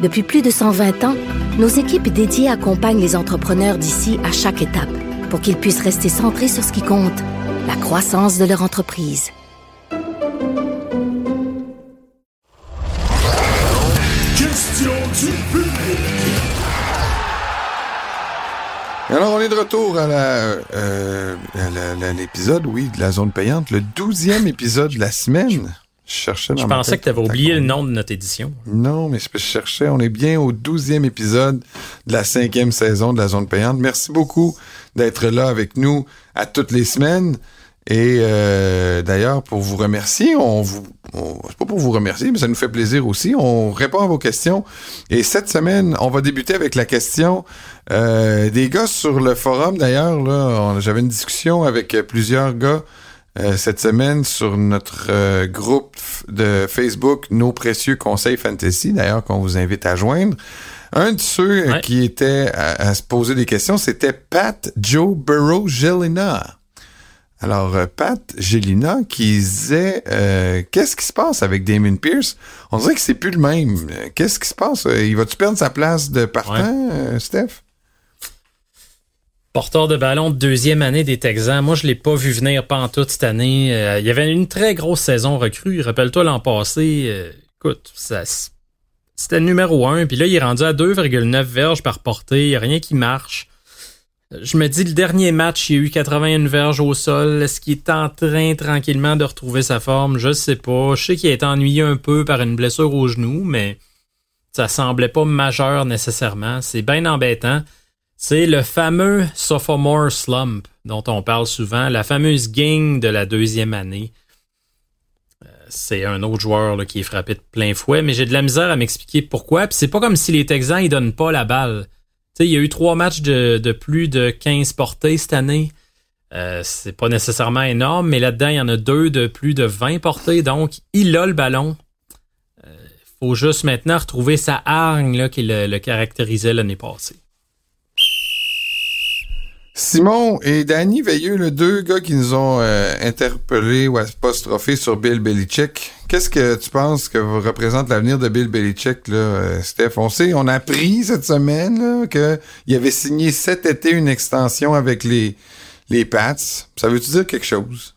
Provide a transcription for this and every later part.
Depuis plus de 120 ans, nos équipes dédiées accompagnent les entrepreneurs d'ici à chaque étape pour qu'ils puissent rester centrés sur ce qui compte, la croissance de leur entreprise. Question du public. Alors, on est de retour à euh, l'épisode, oui, de la zone payante, le douzième épisode de la semaine. Je cherchais dans Je pensais tête que tu avais oublié le nom de notre édition. Non, mais je cherchais, on est bien au douzième épisode de la cinquième saison de la zone payante. Merci beaucoup d'être là avec nous à toutes les semaines. Et euh, d'ailleurs, pour vous remercier, on vous, on- c'est pas pour vous remercier, mais ça nous fait plaisir aussi. On répond à vos questions. Et cette semaine, on va débuter avec la question euh, des gars sur le forum. D'ailleurs, là, on- j'avais une discussion avec plusieurs gars euh, cette semaine sur notre euh, groupe de Facebook Nos précieux conseils fantasy, d'ailleurs qu'on vous invite à joindre. Un de ceux euh, Ouais. qui était à, à se poser des questions, c'était Pat Joe Burrow Gelina. Alors, euh, Pat Gelina qui disait euh, Qu'est-ce qui se passe avec Damon Pierce? On dirait que c'est plus le même. Qu'est-ce qui se passe? Il va-tu perdre sa place de partant, Steph? Porteur de ballon de deuxième année des Texans. Moi, je l'ai pas vu venir toute cette année. Euh, il y avait une très grosse saison recrue. Rappelle-toi l'an passé. euh, écoute, ça, c'était numéro un. Puis là, il est rendu à 2,9 verges par portée. Il n'y a rien qui marche. Je me dis, le dernier match, il y a eu 81 verges au sol. Est-ce qu'il est en train tranquillement de retrouver sa forme? Je sais pas. Je sais qu'il a été ennuyé un peu par une blessure au genou, mais ça semblait pas majeur nécessairement. C'est bien embêtant. C'est le fameux sophomore slump dont on parle souvent, la fameuse gang de la deuxième année. Euh, C'est un autre joueur là, qui est frappé de plein fouet, mais j'ai de la misère à m'expliquer pourquoi. Puis c'est pas comme si les Texans ils donnent pas la balle. Tu sais, il y a eu trois matchs de, plus de 15 portées cette année. Euh, c'est pas nécessairement énorme, mais là-dedans, il y en a deux de plus de 20 portées. Donc, il a le ballon. Euh, faut juste maintenant retrouver sa hargne là, qui le caractérisait l'année passée. Simon et Danny Veilleux, les deux gars qui nous ont euh, interpellés ou apostrophés sur Bill Belichick. Qu'est-ce que tu penses que représente l'avenir de Bill Belichick, là, euh, Steph? On sait, on a appris cette semaine qu'il avait signé cet été une extension avec les, les Pats. Ça veut-tu dire quelque chose?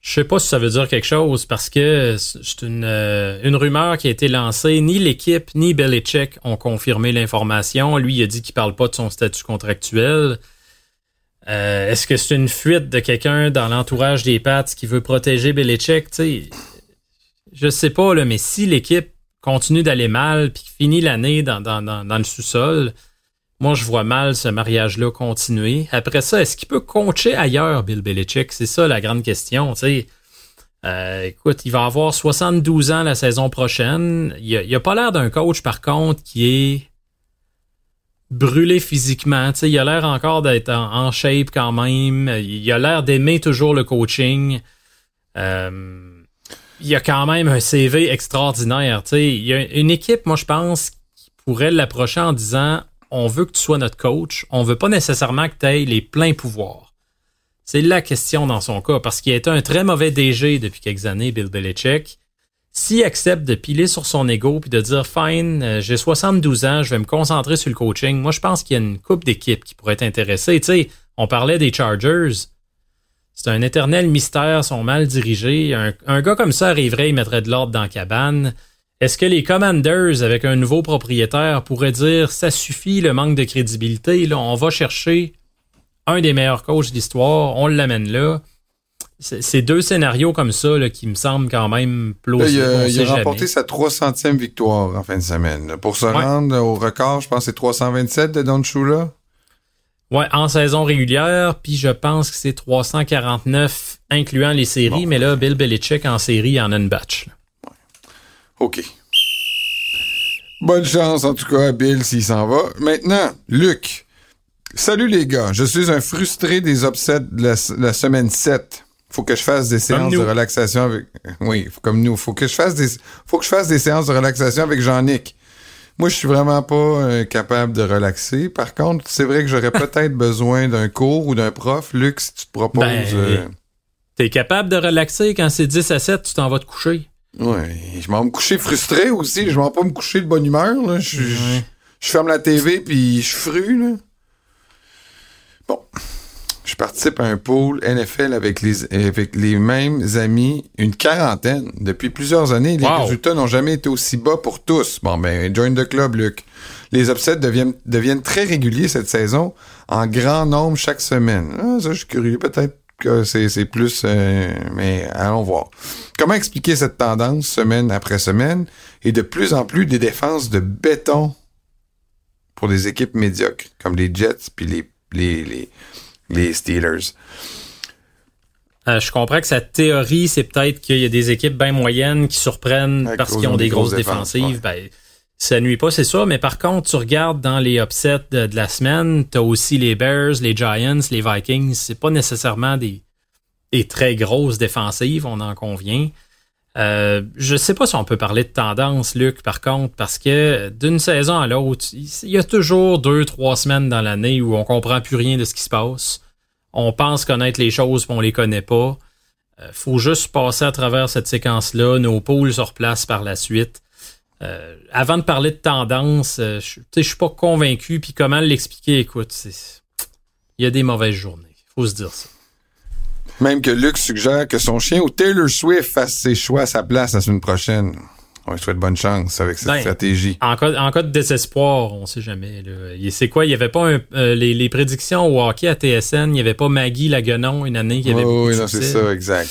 Je sais pas si ça veut dire quelque chose parce que c'est une, euh, une rumeur qui a été lancée. Ni l'équipe ni Belichick ont confirmé l'information. Lui, il a dit qu'il parle pas de son statut contractuel. Euh, Est-ce que c'est une fuite de quelqu'un dans l'entourage des Pats qui veut protéger Belichick? Tu sais, je sais pas, là, mais si l'équipe continue d'aller mal puis finit l'année dans, dans, dans, le sous-sol, moi, je vois mal ce mariage-là continuer. Après ça, est-ce qu'il peut coacher ailleurs, Bill Belichick? C'est ça la grande question. Euh, écoute, il va avoir 72 ans la saison prochaine. Il a, il a pas l'air d'un coach, par contre, qui est brûlé physiquement. Tu sais, il a l'air encore d'être en, shape quand même. Il a l'air d'aimer toujours le coaching. Euh, il a quand même un CV extraordinaire. Tu sais, il y a une équipe, moi, je pense, qui pourrait l'approcher en disant on veut que tu sois notre coach, on veut pas nécessairement que tu aies les pleins pouvoirs. C'est la question dans son cas, parce qu'il a été un très mauvais DG depuis quelques années, Bill Belichick. S'il accepte de piler sur son ego puis de dire fine, euh, j'ai 72 ans, je vais me concentrer sur le coaching, moi je pense qu'il y a une coupe d'équipes qui pourrait être intéressée. Tu sais, on parlait des Chargers. C'est un éternel mystère, sont mal dirigés. Un, gars comme ça arriverait, il mettrait de l'ordre dans la cabane. Est-ce que les Commanders, avec un nouveau propriétaire, pourraient dire ça suffit le manque de crédibilité, là, on va chercher un des meilleurs coachs d'histoire, on l'amène là. C'est deux scénarios comme ça là, qui me semblent quand même plausibles. il a, il remporté sa 300e victoire en fin de semaine. Pour se rendre au record, je pense que c'est 327 de Don Shula. Ouais, en saison régulière, puis je pense que c'est 349 incluant les séries, mais là, Bill Belichick en série, en a une batch. OK. Bonne chance, en tout cas, à Bill s'il s'en va. Maintenant, Luc. Salut les gars, je suis un frustré des upsets de la, la semaine 7. Faut que je fasse des séances de relaxation avec. Oui, faut- comme nous. Faut que je fasse des. Faut que je fasse des séances de relaxation avec Jean-Nic. Moi, je suis vraiment pas euh, capable de relaxer. Par contre, c'est vrai que j'aurais peut-être besoin d'un cours ou d'un prof. Luc, si tu te proposes. Ben, euh, T'es capable de relaxer quand c'est 10 à 7, tu t'en vas te coucher. Ouais, je m'en vais me coucher frustré aussi. Je m'en vais pas me coucher de bonne humeur. Là. Je, je- je ferme la TV puis je frue. Là. Bon. Je participe à un pool NFL avec les, avec les mêmes amis, une quarantaine, depuis plusieurs années. Les Wow. résultats n'ont jamais été aussi bas pour tous. Bon, ben, join the club, Luc. Les upsets deviennent, deviennent très réguliers cette saison, en grand nombre chaque semaine. Ah, ça, je suis curieux. Peut-être que c'est plus... euh, mais allons voir. Comment expliquer cette tendance semaine après semaine et de plus en plus des défenses de béton pour des équipes médiocres, comme les Jets puis les, les, les, les Steelers. Euh, je comprends que sa théorie, c'est peut-être qu'il y a des équipes bien moyennes qui surprennent parce qu'ils ont des grosses défensives. Ben, ça nuit pas, c'est ça. Mais par contre, tu regardes dans les upsets de, de la semaine, t'as aussi les Bears, les Giants, les Vikings. C'est pas nécessairement des, des très grosses défensives, on en convient. Euh, je sais pas si on peut parler de tendance, Luc, par contre, parce que d'une saison à l'autre, il y a toujours deux, trois semaines dans l'année où on comprend plus rien de ce qui se passe. On pense connaître les choses, puis on les connaît pas. Euh, faut juste passer à travers cette séquence-là. Nos pôles se replacent par la suite. Euh, avant de parler de tendance, euh, je je suis pas convaincu. Puis comment l'expliquer? Écoute, il y a des mauvaises journées. Faut se dire ça. Même que Luc suggère que son chien ou Taylor Swift fasse ses choix à sa place la semaine prochaine. On lui souhaite bonne chance avec cette Ben, stratégie. En cas, en cas de désespoir, on sait jamais. C'est quoi? Il y avait pas un- euh, les, les prédictions au hockey à TSN, il y avait pas Maggie Laguenon une année qui avait beaucoup oui, non, c'est ça, exact.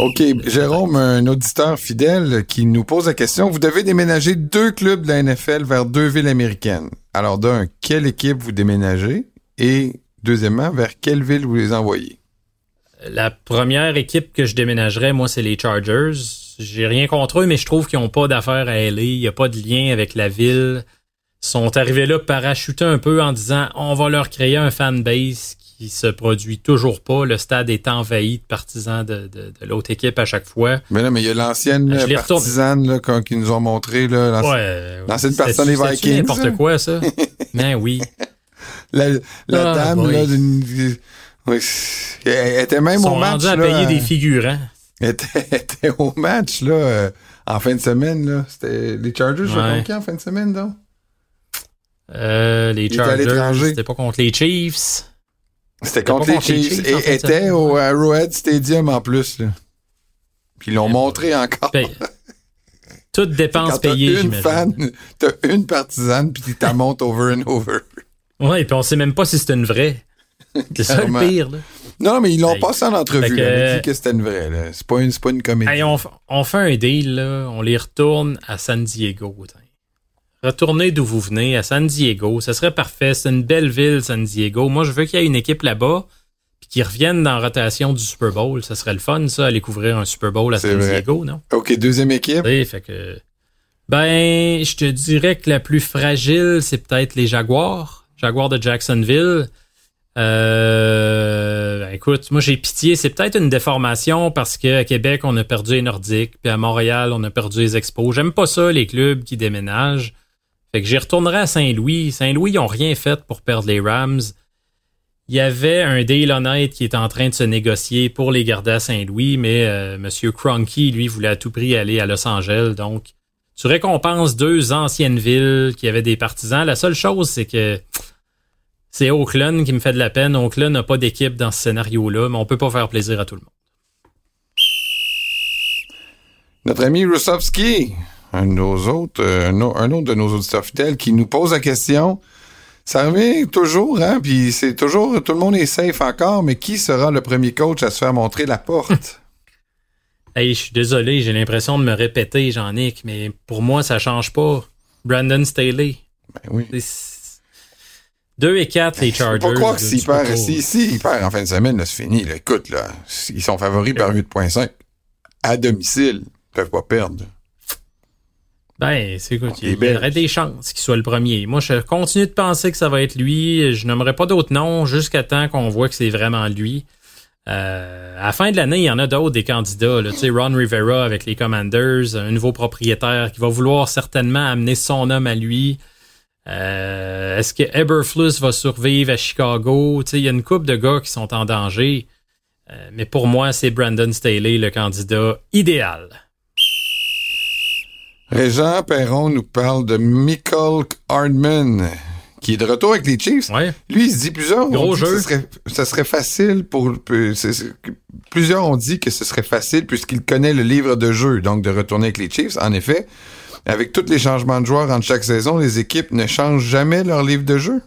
OK, Jérôme, un auditeur fidèle qui nous pose la question. Vous devez déménager deux clubs de la NFL vers deux villes américaines. Alors, d'un, quelle équipe vous déménagez? Et deuxièmement, vers quelle ville vous les envoyez? La première équipe que je déménagerais, moi, c'est les Chargers. J'ai rien contre eux, mais je trouve qu'ils n'ont pas d'affaires à LA. Il n'y a pas de lien avec la ville. Ils sont arrivés là parachutés un peu en disant on va leur créer un fanbase qui se produit toujours pas. Le stade est envahi de partisans de, de- de l'autre équipe à chaque fois. Mais là, mais il y a l'ancienne euh, partisane là, qu'on- qui nous ont montré. Là, l'anci- Ouais. L'ancienne personne des Vikings, n'importe quoi, ça? Ben oui. La, la Ah, dame, boy. là, d'une... Oui, elle était même Ils sont au match. rendus à là, payer des figurants. Elle était, elle était au match, là, euh, en fin de semaine, là. C'était les Chargers, je Ouais. contre qui en fin de semaine, donc? Euh, les Chargers, c'était pas contre les Chiefs. C'était contre les contre les Chiefs. Et en était au Arrowhead Stadium, en plus, là. Puis ils l'ont montré encore. Paye. Toutes dépenses payées, une j'imagine. fan, t'as une partisane, puis tu t'as montes over and over. Ouais, puis on sait même pas si c'est une vraie. C'est ça le pire, là. Non, mais ils l'ont Hey. passé en entrevue. Que- là. Ils ont dit que c'était une vraie, là. C'est pas une, c'est pas une comédie. Hey, on, fait un deal, là. On les retourne à San Diego. Retournez d'où vous venez, à San Diego. Ça serait parfait. C'est une belle ville, San Diego. Moi, je veux qu'il y ait une équipe là-bas, puis qu'ils reviennent dans la rotation du Super Bowl. Ça serait le fun, ça, aller couvrir un Super Bowl à C'est San vrai. Diego, non? OK, deuxième équipe. Sais, fait que. Ben, je te dirais que la plus fragile, c'est peut-être les Jaguars. Jaguars de Jacksonville. Euh, ben, écoute, moi j'ai pitié. C'est peut-être une déformation parce qu'à Québec, on a perdu les Nordiques, puis à Montréal, on a perdu les Expos. J'aime pas ça, les clubs qui déménagent. Fait que j'y retournerai à Saint-Louis. Saint-Louis, ils ont rien fait pour perdre les Rams. Il y avait un deal honnête qui est en train de se négocier pour les garder à Saint-Louis, mais euh, M. Cronky, lui, voulait à tout prix aller à Los Angeles. Donc, tu récompenses deux anciennes villes qui avaient des partisans. La seule chose, c'est que c'est Oakland qui me fait de la peine. Oakland n'a pas d'équipe dans ce scénario-là, mais on peut pas faire plaisir à tout le monde. Notre ami Rusovski, un de nos autres, euh, un, au- un autre de nos auditeurs fidèles, qui nous pose la question. Ça revient toujours, hein, puis c'est toujours, tout le monde est safe encore, mais qui sera le premier coach à se faire montrer la porte? Hey, je suis désolé, j'ai l'impression de me répéter, Jean-Nic, mais pour moi, ça change pas. Brandon Staley. ben oui. C'est- 2 et 4, les Chargers. pas croire que là, s'il tu peux perd, pas- si, si, il perd en fin de semaine, c'est fini, là. Écoute, là, ils sont favoris par 8.5. À domicile, ils peuvent pas perdre. Ben, c'est écoute, il y aurait des chances qu'il soit le premier. Moi, je continue de penser que ça va être lui. Je n'aimerais pas d'autres noms jusqu'à temps qu'on voit que c'est vraiment lui. Euh, à la fin de l'année, il y en a d'autres des candidats. Là. Tu sais, Ron Rivera avec les Commanders, un nouveau propriétaire qui va vouloir certainement amener son homme à lui. Euh, Est-ce que Eberflus va survivre à Chicago? Tu sais, il y a une couple de gars qui sont en danger. Euh, mais pour moi, c'est Brandon Staley, le candidat idéal. Régent Perron nous parle de Michael Hardman, qui est de retour avec les Chiefs. Ouais. Lui, il se dit plusieurs. Gros jeu. Ce serait, ça serait facile pour. plusieurs ont dit que ce serait facile puisqu'il connaît le livre de jeu, donc de retourner avec les Chiefs. En effet, avec tous les changements de joueurs entre chaque saison, les équipes ne changent jamais leur livre de jeu.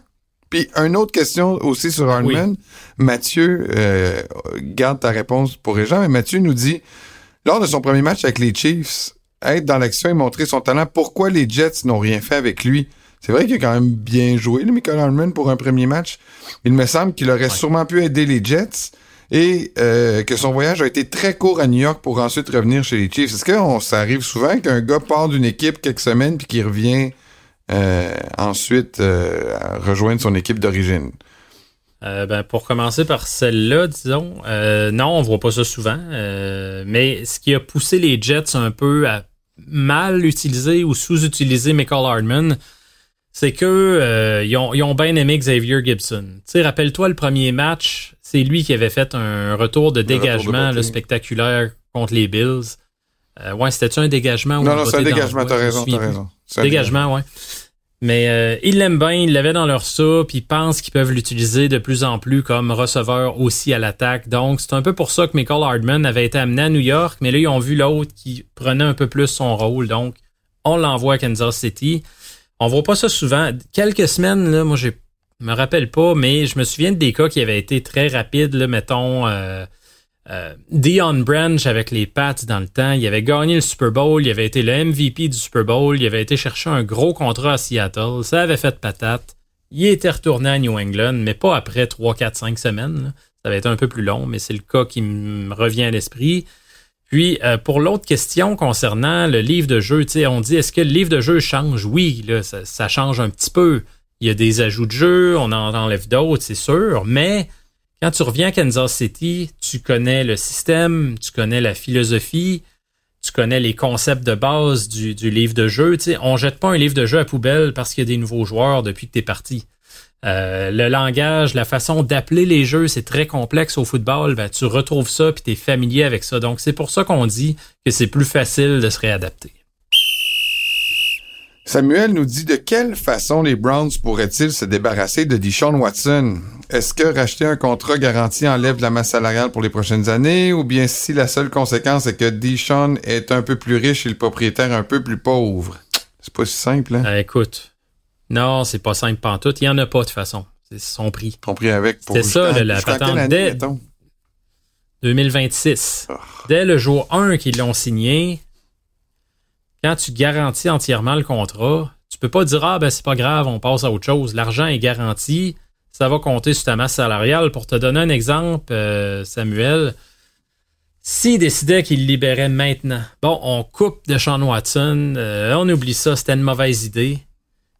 Puis, une autre question aussi sur Hardman. Mathieu, euh, garde ta réponse pour Régent, mais Mathieu nous dit lors de son premier match avec les Chiefs, être dans l'action et montrer son talent, pourquoi les Jets n'ont rien fait avec lui? C'est vrai qu'il a quand même bien joué, le Michael Hardman, pour un premier match. Il me semble qu'il aurait sûrement pu aider les Jets et euh, que son voyage a été très court à New York pour ensuite revenir chez les Chiefs. Est-ce que ça arrive souvent qu'un gars part d'une équipe quelques semaines puis qu'il revient euh, ensuite euh, à rejoindre son équipe d'origine? Euh, ben, pour commencer par celle-là, disons, euh, non, on voit pas ça souvent. euh, mais ce qui a poussé les Jets un peu à mal utiliser ou sous-utiliser Michael Hardman, c'est que ils, ont, ils ont bien aimé Xavier Gibson. Tu sais, rappelle-toi le premier match, c'est lui qui avait fait un retour de Le retour de dégagement là, spectaculaire contre les Bills. Euh, ouais, c'était-tu un dégagement ou Non, non, c'est un dégagement, t'as raison, t'as raison. Un Dégagement, ouais. Mais euh, ils l'aiment bien, ils l'avaient dans leur soupe, ils pensent qu'ils peuvent l'utiliser de plus en plus comme receveur aussi à l'attaque. Donc, c'est un peu pour ça que Michael Hardman avait été amené à New York, mais là, ils ont vu l'autre qui prenait un peu plus son rôle. Donc, on l'envoie à Kansas City. On voit pas ça souvent. Quelques semaines, là, moi, je me rappelle pas, mais je me souviens des cas qui avaient été très rapides, là, mettons... Euh, euh, Dion Branch avec les Pats dans le temps, il avait gagné le Super Bowl, il avait été le MVP du Super Bowl, il avait été chercher un gros contrat à Seattle, ça avait fait patate. Il était retourné à New England, mais pas après 3, 4, 5 semaines. Ça avait été un peu plus long, mais c'est le cas qui me revient à l'esprit. Puis, euh, pour l'autre question concernant le livre de jeu, on dit est-ce que le livre de jeu change? Oui, ça change un petit peu. Il y a des ajouts de jeu, on en enlève d'autres, c'est sûr, mais quand tu reviens à Kansas City, tu connais le système, tu connais la philosophie, tu connais les concepts de base du, du livre de jeu. Tu sais, on jette pas un livre de jeu à poubelle parce qu'il y a des nouveaux joueurs depuis que tu es parti. Euh, le langage, la façon d'appeler les jeux, c'est très complexe au football. Ben, tu retrouves ça puis tu es familier avec ça. Donc, c'est pour ça qu'on dit que c'est plus facile de se réadapter. Samuel nous dit de quelle façon les Browns pourraient-ils se débarrasser de Deshaun Watson? Est-ce que racheter un contrat garanti enlève de la masse salariale pour les prochaines années? Ou bien si la seule conséquence est que Deshaun est un peu plus riche et le propriétaire un peu plus pauvre? C'est pas si simple, hein? Euh, écoute, non, c'est pas simple pantoute. Il y en a pas de toute façon. C'est son prix. Compris avec pour C'était ça, la patente année, dès- mettons? 2026. Oh. Dès le jour 1 qu'ils l'ont signé, quand tu garantis entièrement le contrat, tu peux pas dire Ah ben c'est pas grave, on passe à autre chose. L'argent est garanti, ça va compter sur ta masse salariale. Pour te donner un exemple, euh, Samuel, s'il décidait qu'il libérait maintenant, bon, on coupe de Sean Watson, euh, on oublie ça, c'était une mauvaise idée.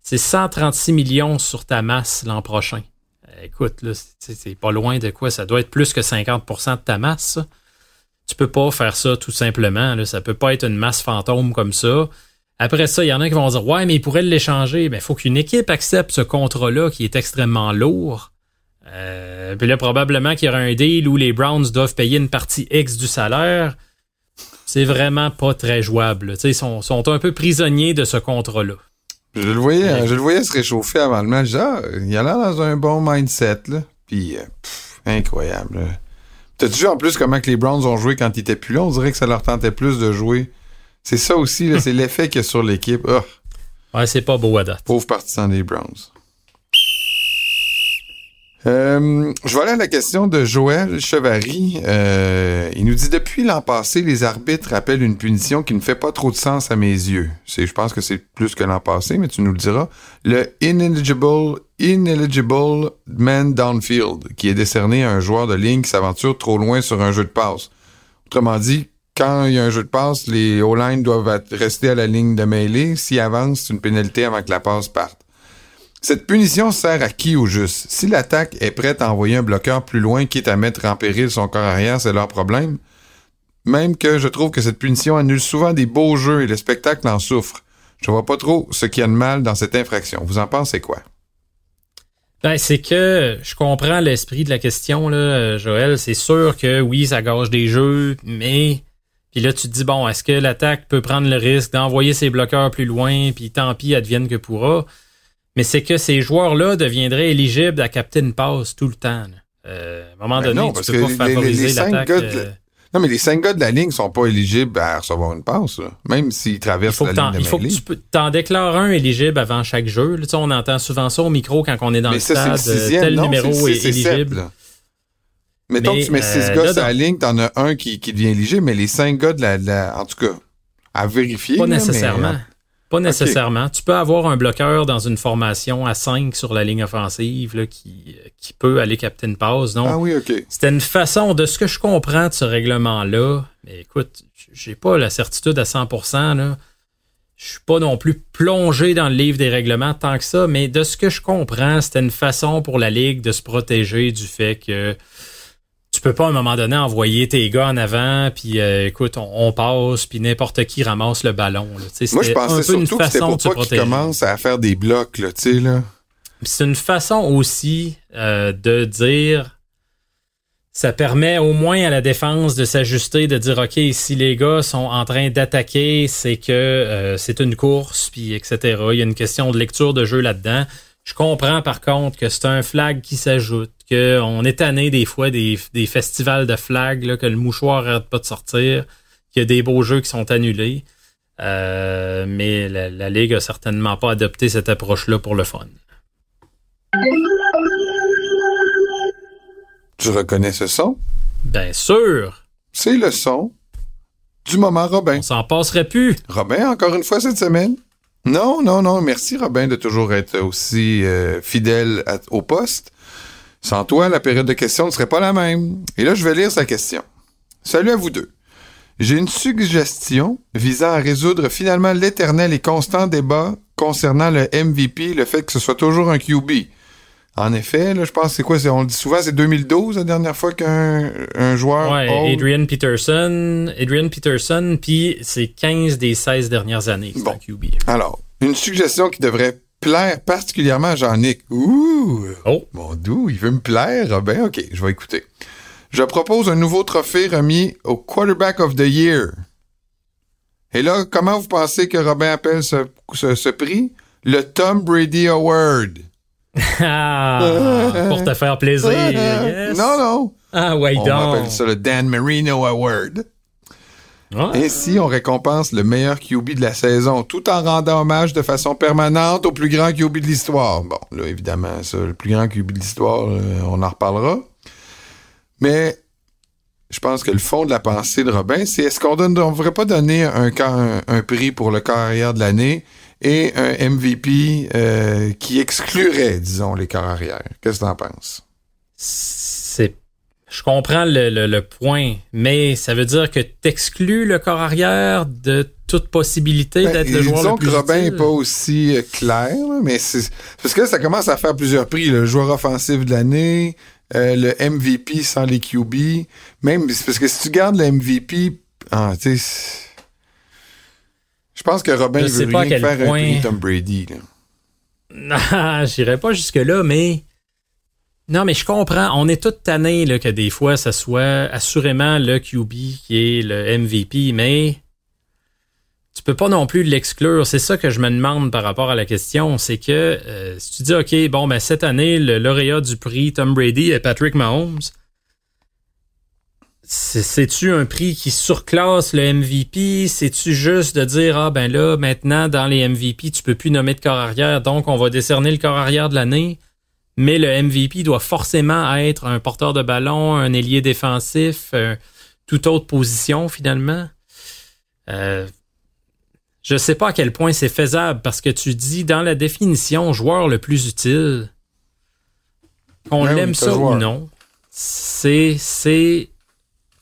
C'est 136 millions sur ta masse l'an prochain. Euh, Écoute, là, c'est c'est pas loin de quoi? Ça doit être plus que 50% de ta masse. Tu peux pas faire ça tout simplement. Là. Ça peut pas être une masse fantôme comme ça. Après ça, il y en a qui vont dire Ouais, mais ils pourraient l'échanger. Mais il faut qu'une équipe accepte ce contrat-là qui est extrêmement lourd. Euh, puis là, probablement qu'il y aura un deal où les Browns doivent payer une partie X du salaire. C'est vraiment pas très jouable. Ils sont, sont un peu prisonniers de ce contrat-là. Je le voyais, je le voyais se réchauffer avant le match. Ah, il a l'air dans un bon mindset, là. Puis, euh, pff, incroyable. T'as-tu vu en plus comment que les Browns ont joué quand ils étaient plus là? On dirait que ça leur tentait plus de jouer. C'est ça aussi, c'est l'effet qu'il y a sur l'équipe. Ah, Ouais, c'est pas beau à date. pauvre partisan des Browns. Euh, je vais aller à la question de Joël Chevary. Euh, il nous dit depuis l'an passé, les arbitres appellent une punition qui ne fait pas trop de sens à mes yeux. Je pense que c'est plus que l'an passé, mais tu nous le diras. Le ineligible, ineligible man downfield, qui est décerné à un joueur de ligne qui s'aventure trop loin sur un jeu de passe. Autrement dit, quand il y a un jeu de passe, les O-line doivent rester à la ligne de mêlée. S'ils avancent, c'est une pénalité avant que la passe parte. Cette punition sert à qui au juste? Si l'attaque est prête à envoyer un bloqueur plus loin, quitte à mettre en péril son corps arrière, c'est leur problème. Même que je trouve que cette punition annule souvent des beaux jeux et le spectacle en souffre. Je vois pas trop ce qu'il y a de mal dans cette infraction. Vous en pensez quoi? Ben, c'est que je comprends l'esprit de la question, là, Joël. C'est sûr que oui, ça gâche des jeux, mais. Puis là, tu te dis, bon, est-ce que l'attaque peut prendre le risque d'envoyer ses bloqueurs plus loin, puis tant pis, advienne que pourra? Mais c'est que ces joueurs-là deviendraient éligibles à capter une passe tout le temps. Euh, à un moment Ben donné, non, tu parce peux que pas favoriser l'attaque. gars de- euh, Non, mais les cinq gars de la ligne sont pas éligibles à recevoir une passe, là. même s'ils Il traversent la ligne de il faut que tu t'en déclares un éligible avant chaque jeu. Là, on entend souvent ça au micro quand on est dans Mais le ça, c'est le stade. euh, sixième, tel non? numéro c'est le est six sept, éligible. Mettons Mais, que tu mets six euh, gars sur la ligne, t'en as un qui, qui devient éligible, mais les cinq gars de la, de la- en tout cas, à vérifier. Pas là, nécessairement. mais, Pas nécessairement. Tu peux avoir un bloqueur dans une formation à 5 sur la ligne offensive là, qui, qui peut aller capter une passe. Donc, Ah oui, OK. c'était une façon, de ce que je comprends de ce règlement-là, mais écoute, j'ai pas la certitude à 100%, là. Je suis pas non plus plongé dans le livre des règlements tant que ça, mais de ce que je comprends, c'était une façon pour la Ligue de se protéger du fait que tu peux pas à un moment donné envoyer tes gars en avant, puis euh, écoute, on, on passe, puis n'importe qui ramasse le ballon. là. Moi, je pensais un peu une surtout que c'était pour pas qu'ils protéger. commencent à faire des blocs, là, là. C'est une façon aussi euh, de dire ça permet au moins à la défense de s'ajuster, de dire OK, si les gars sont en train d'attaquer, c'est que euh, c'est une course, puis etc. Il y a une question de lecture de jeu là-dedans. Je comprends par contre que c'est un flag qui s'ajoute, qu'on est tanné des fois des, des festivals de flags, là, que le mouchoir arrête pas de sortir, qu'il y a des beaux jeux qui sont annulés. Euh, mais la, la Ligue a certainement pas adopté cette approche-là pour le fun. Tu reconnais ce son? Bien sûr, C'est le son du moment Robin. on s'en passerait plus. Robin, encore une fois cette semaine? Non, non, non. Merci, Robin, de toujours être aussi euh, fidèle au poste. Sans toi, la période de questions ne serait pas la même. Et là, je vais lire sa question. Salut à vous deux. J'ai une suggestion visant à résoudre finalement l'éternel et constant débat concernant le MVP, le fait que ce soit toujours un QB. En effet, là, je pense que c'est quoi? On le dit souvent, c'est 2012 la dernière fois qu'un un joueur. Ouais, old- Adrian Peterson, Adrian Peterson, puis c'est 15 des 16 dernières années Bon. un QB. Alors, une suggestion qui devrait plaire particulièrement à Jean-Nic. Ouh! Oh, Mon doux, il veut me plaire. Ah Ben, ok, je vais écouter. Je propose un nouveau trophée remis au Quarterback of the Year. Et là, comment vous pensez que Robin appelle ce, ce- ce prix? Le Tom Brady Award. Ah, pour te faire plaisir. yes. Non, non. Ah, ouais, On donc. appelle ça le Dan Marino Award. Ainsi, on récompense le meilleur QB de la saison, tout en rendant hommage de façon permanente au plus grand QB de l'histoire? Bon, là, évidemment, ça, le plus grand QB de l'histoire, euh, on en reparlera. Mais je pense que le fond de la pensée de Robin, c'est est-ce qu'on ne devrait pas donner un, ca- un, un prix pour le carrière de l'année et un MVP euh, qui exclurait, disons, les corps arrière? Qu'est-ce que t'en penses? C'est. Je comprends le, le- le point, mais ça veut dire que t'exclus le corps arrière de toute possibilité Ben, d'être le joueur le plus que Robin n'est pas aussi euh, clair, mais c'est parce que là, ça commence à faire plusieurs prix. Le joueur offensif de l'année, euh, le MVP sans les QB. Même parce que si tu gardes le MVP, ah, tu sais, je pense que Robin Je veut pas à quel faire point- Tom Brady. Là. Ah, j'irai pas jusque-là, mais. Non, mais je comprends. On est tous tannés là, que des fois, ça soit assurément le QB qui est le MVP, mais tu peux pas non plus l'exclure. C'est ça que je me demande par rapport à la question. C'est que euh, si tu dis, OK, bon, ben cette année, le lauréat du prix Tom Brady est Patrick Mahomes, c'est-tu un prix qui surclasse le MVP? C'est-tu juste de dire, ah ben là, maintenant, dans les MVP, tu peux plus nommer de corps arrière, donc on va décerner le corps arrière de l'année? Mais le MVP doit forcément être un porteur de ballon, un ailier défensif, euh, toute autre position finalement. Euh, je sais pas à quel point c'est faisable parce que tu dis dans la définition joueur le plus utile, qu'on Ben oui, l'aime ça joueur. ou non, c'est c'est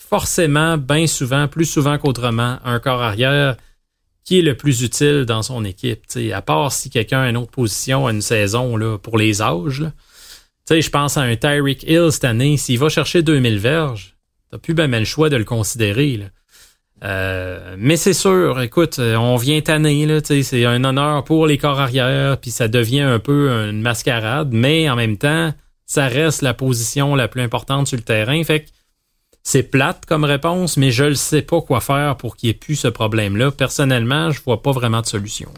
forcément, bien souvent, plus souvent qu'autrement, un corps arrière qui est le plus utile dans son équipe. sais, à part si quelqu'un a une autre position à une saison là, pour les âges. Je pense à un Tyreek Hill cette année. S'il va chercher 2000 verges, t'as plus ben le choix de le considérer. Là. Euh, mais c'est sûr, écoute, on vient tanner, là, c'est un honneur pour les corps arrière, puis ça devient un peu une mascarade, mais en même temps, ça reste la position la plus importante sur le terrain. Fait que c'est plate comme réponse, mais je ne sais pas quoi faire pour qu'il n'y ait plus ce problème-là. Personnellement, je vois pas vraiment de solution.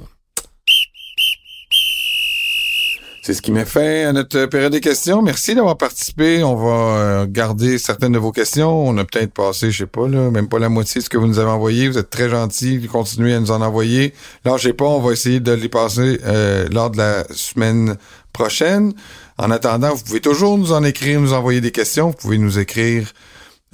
C'est ce qui met fin à notre période des questions. Merci d'avoir participé. On va euh, garder certaines de vos questions. On a peut-être passé, je sais pas, même pas la moitié de ce que vous nous avez envoyé. Vous êtes très gentils. Continuez à nous en envoyer. Là, je sais pas, on va essayer de les passer euh, lors de la semaine prochaine. En attendant, vous pouvez toujours nous en écrire, nous envoyer des questions. Vous pouvez nous écrire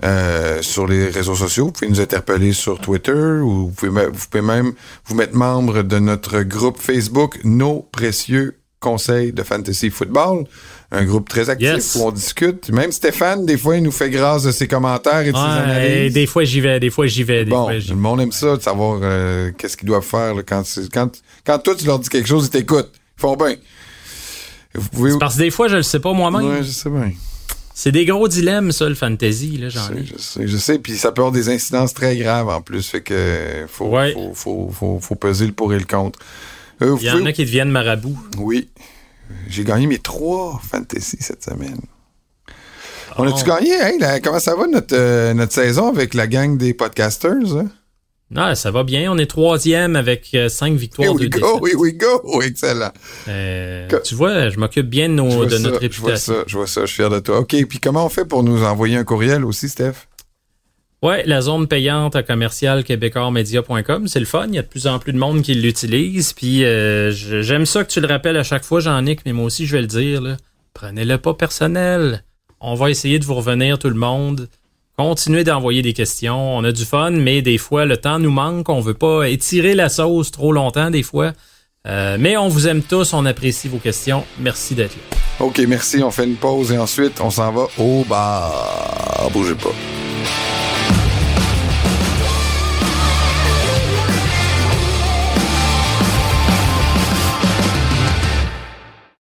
euh, sur les réseaux sociaux. Vous pouvez nous interpeller sur Twitter ou vous pouvez, vous pouvez même vous mettre membre de notre groupe Facebook Nos Précieux Conseil de Fantasy Football. Un groupe très actif où on discute. Même Stéphane, des fois, il nous fait grâce de ses commentaires et de ses analyses. Des fois, j'y vais, des fois, j'y vais. bon, le monde aime ça, de savoir euh, qu'est-ce qu'ils doivent faire quand, quand, quand toi, tu leur dis quelque chose, ils t'écoutent. Ils font bien. Parce que des fois, je le sais pas moi-même. Oui, je sais bien. C'est des gros dilemmes, ça, le fantasy, là, j'en ai. Je sais, je sais, puis ça peut avoir des incidences très graves en plus, fait que faut, faut, faut, faut, faut, peser le pour et le contre. Euh, Il y en a qui deviennent marabouts. Oui. J'ai gagné mes trois fantasy cette semaine. On a-tu oh. gagné? Hey, comment ça va notre, euh, notre saison avec la gang des podcasters? Hein? Ah, ça va bien. On est troisième avec euh, cinq victoires. Here we go, here we go. Excellent. Euh, tu vois, je m'occupe bien de, nos, de notre réputation. Je vois ça, je vois ça. Je suis fier de toi. OK, puis comment on fait pour nous envoyer un courriel aussi, Steph? Ouais, la zone payante à commercial québécoismedia.com, c'est le fun. Il y a de plus en plus de monde qui l'utilise. Puis euh, j'aime ça que tu le rappelles à chaque fois, Jean-Nic, mais moi aussi je vais le dire. Prenez-le pas personnel. On va essayer de vous revenir tout le monde. Continuez d'envoyer des questions. On a du fun, mais des fois le temps nous manque. On veut pas étirer la sauce trop longtemps des fois. Euh, mais on vous aime tous, on apprécie vos questions. Merci d'être là. OK, merci. On fait une pause et ensuite on s'en va au bar. Bougez pas.